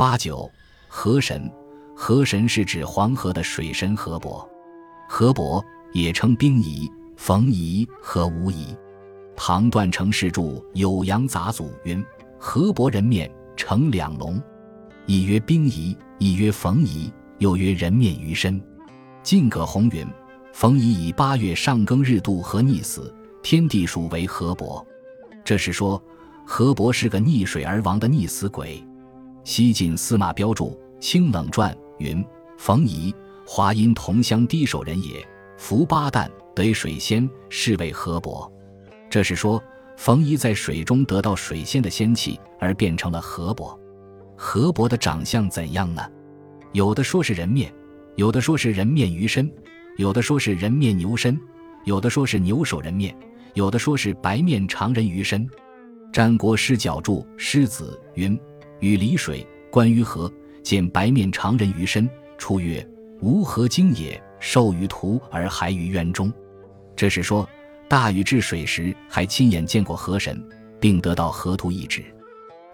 八九，河神，河神是指黄河的水神河伯，河伯也称冰夷、冯夷和无夷。唐段成式著《酉阳杂俎》云：“河伯人面呈两龙，一曰冰夷，一曰冯夷，又曰人面鱼身。”晋葛洪云：“冯夷以八月上庚日渡河溺死，天地属为河伯。”这是说河伯是个溺水而亡的溺死鬼。西晋司马彪注《清冷传》云：“冯夷，华阴同乡低首人也，伏八旦得水仙，是为河伯。”这是说冯夷在水中得到水仙的仙气，而变成了河伯。河伯的长相怎样呢？有的说是人面，有的说是人面鱼身，有的说是人面牛身，有的说是牛首人面，有的说是白面长人鱼身。战国诗角注《狮子》云。与离水，观于河，见白面长人于身，出曰：“吾何经也？受于图而还于渊中。”这是说大禹治水时还亲眼见过河神，并得到河图一纸。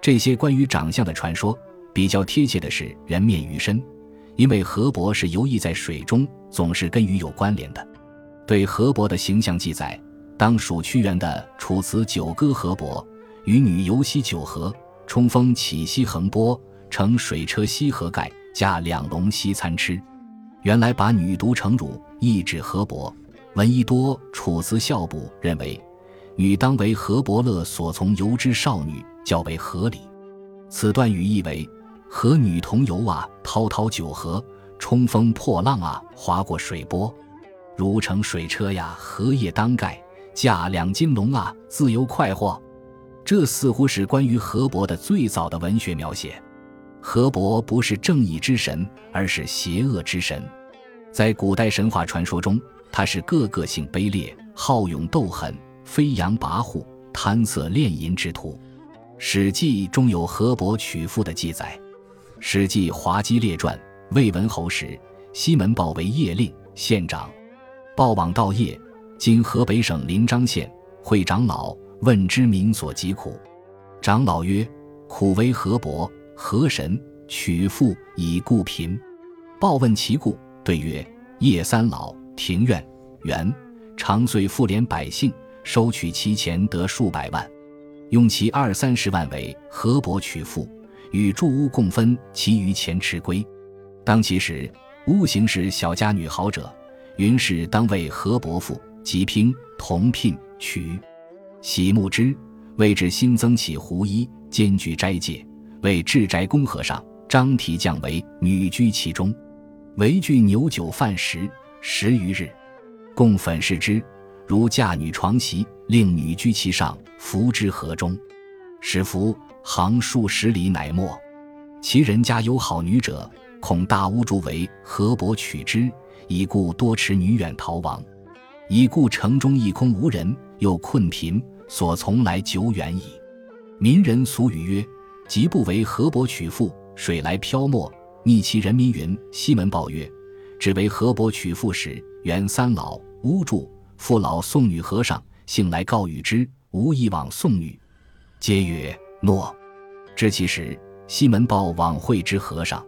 这些关于长相的传说比较贴切的是人面鱼身，因为河伯是游弋在水中，总是跟鱼有关联的。对河伯的形象记载，当属屈原的《楚辞·九歌·河伯》：“与女游西九河。”冲锋起西横波，乘水车西河盖，驾两龙西餐吃。原来把女读成汝，意指河伯。闻一多《楚辞孝部》认为，女当为河伯乐所从游之少女，较为合理。此段语意为：和女同游啊，滔滔九河，冲锋破浪啊，划过水波。如乘水车呀，荷叶当盖，驾两金龙啊，自由快活。这似乎是关于河伯的最早的文学描写。河伯不是正义之神，而是邪恶之神。在古代神话传说中，他是个个性卑劣、好勇斗狠、飞扬跋扈、贪色恋淫之徒。《史记》中有河伯娶妇的记载，《史记·滑稽列传》魏文侯时，西门豹为邺令、县长，豹往道邺（今河北省临漳县），会长老。问之民所疾苦，长老曰：“苦为河伯，河神取妇以故贫。”报问其故，对曰：“叶三老庭院园，常岁复怜百姓，收取其钱得数百万，用其二三十万为河伯取妇，与住屋共分其余钱持归。当其时，屋行是小家女好者，云氏当为河伯妇，即拼同聘娶。”喜慕之，为之新增起胡衣，兼具斋戒。为智斋公和尚张提降为女居其中，唯具牛酒饭食十余日，共粉饰之，如嫁女床席，令女居其上，扶之河中，使服行数十里，乃没。其人家有好女者，恐大屋主为河伯取之，以故多持女远逃亡。已故城中一空无人，又困贫。所从来久远矣。民人俗语曰：“即不为河伯娶妇，水来漂没，逆其人民。”云西门豹曰：“只为河伯娶妇时，原三老巫祝父老送女和尚，幸来告与之，无一往送女，皆曰诺。知其时，西门豹往会之和尚，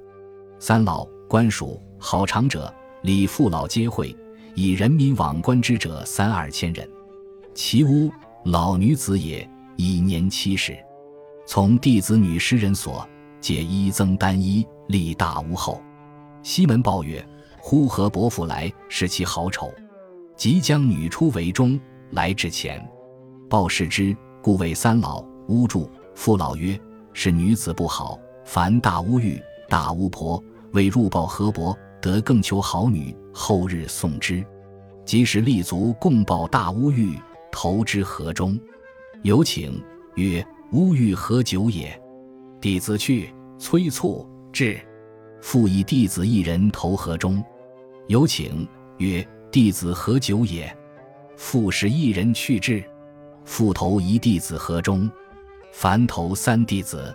三老官属好长者，礼父老皆会，以人民往观之者三二千人，其屋。”老女子也，已年七十。从弟子女诗人所，皆一增单衣，立大屋后。西门豹曰：“呼何伯父来，视其好丑。即将女出为中，来至前。豹视之，故谓三老巫祝。父老曰：是女子不好，凡大巫欲，大巫婆为入报河伯，得更求好女，后日送之。即使立足共报大巫欲。”投之河中，有请曰：“吾欲何久也？”弟子去，催促至，复以弟子一人投河中。有请曰：“弟子何久也？”复使一人去至，复投一弟子河中。凡投三弟子。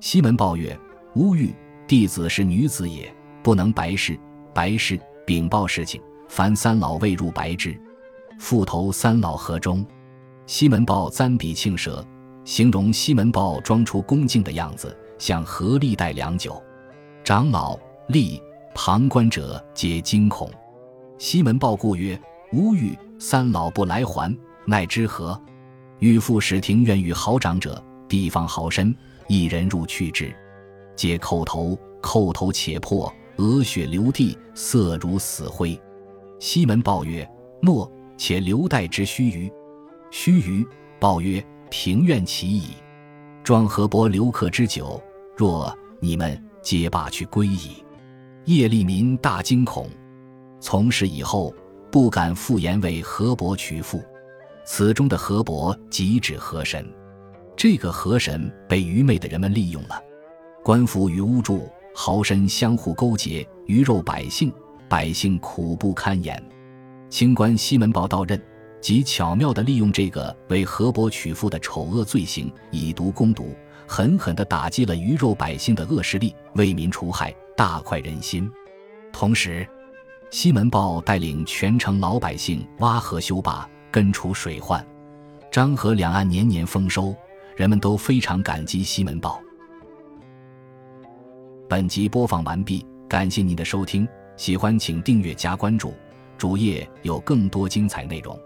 西门豹曰：“吾欲弟子是女子也，不能白事。白事禀报事情，凡三老未入白之。”复投三老河中，西门豹簪笔庆舌，形容西门豹装出恭敬的样子，向何历代良久，长老、吏、旁观者皆惊恐。西门豹故曰：“吾欲三老不来还，奈之何？”欲复使庭院与豪长者，地方豪绅，一人入去之，皆叩头，叩头且破，额血流地，色如死灰。西门豹曰：“诺，且留待之须臾。”须臾，报曰：“庭院起矣。”庄河伯留客之久，若你们皆罢去归矣。叶利民大惊恐，从事以后，不敢复言为河伯娶妇。此中的河伯即指河神，这个河神被愚昧的人们利用了。官府与巫祝、豪绅相互勾结，鱼肉百姓，百姓苦不堪言。清官西门豹到任，即巧妙地利用这个为河伯娶妇的丑恶罪行，以毒攻毒，狠狠地打击了鱼肉百姓的恶势力，为民除害，大快人心。同时，西门豹带领全城老百姓挖河修坝。根除水患，漳河两岸年年丰收，人们都非常感激西门豹。本集播放完毕，感谢您的收听，喜欢请订阅加关注，主页有更多精彩内容。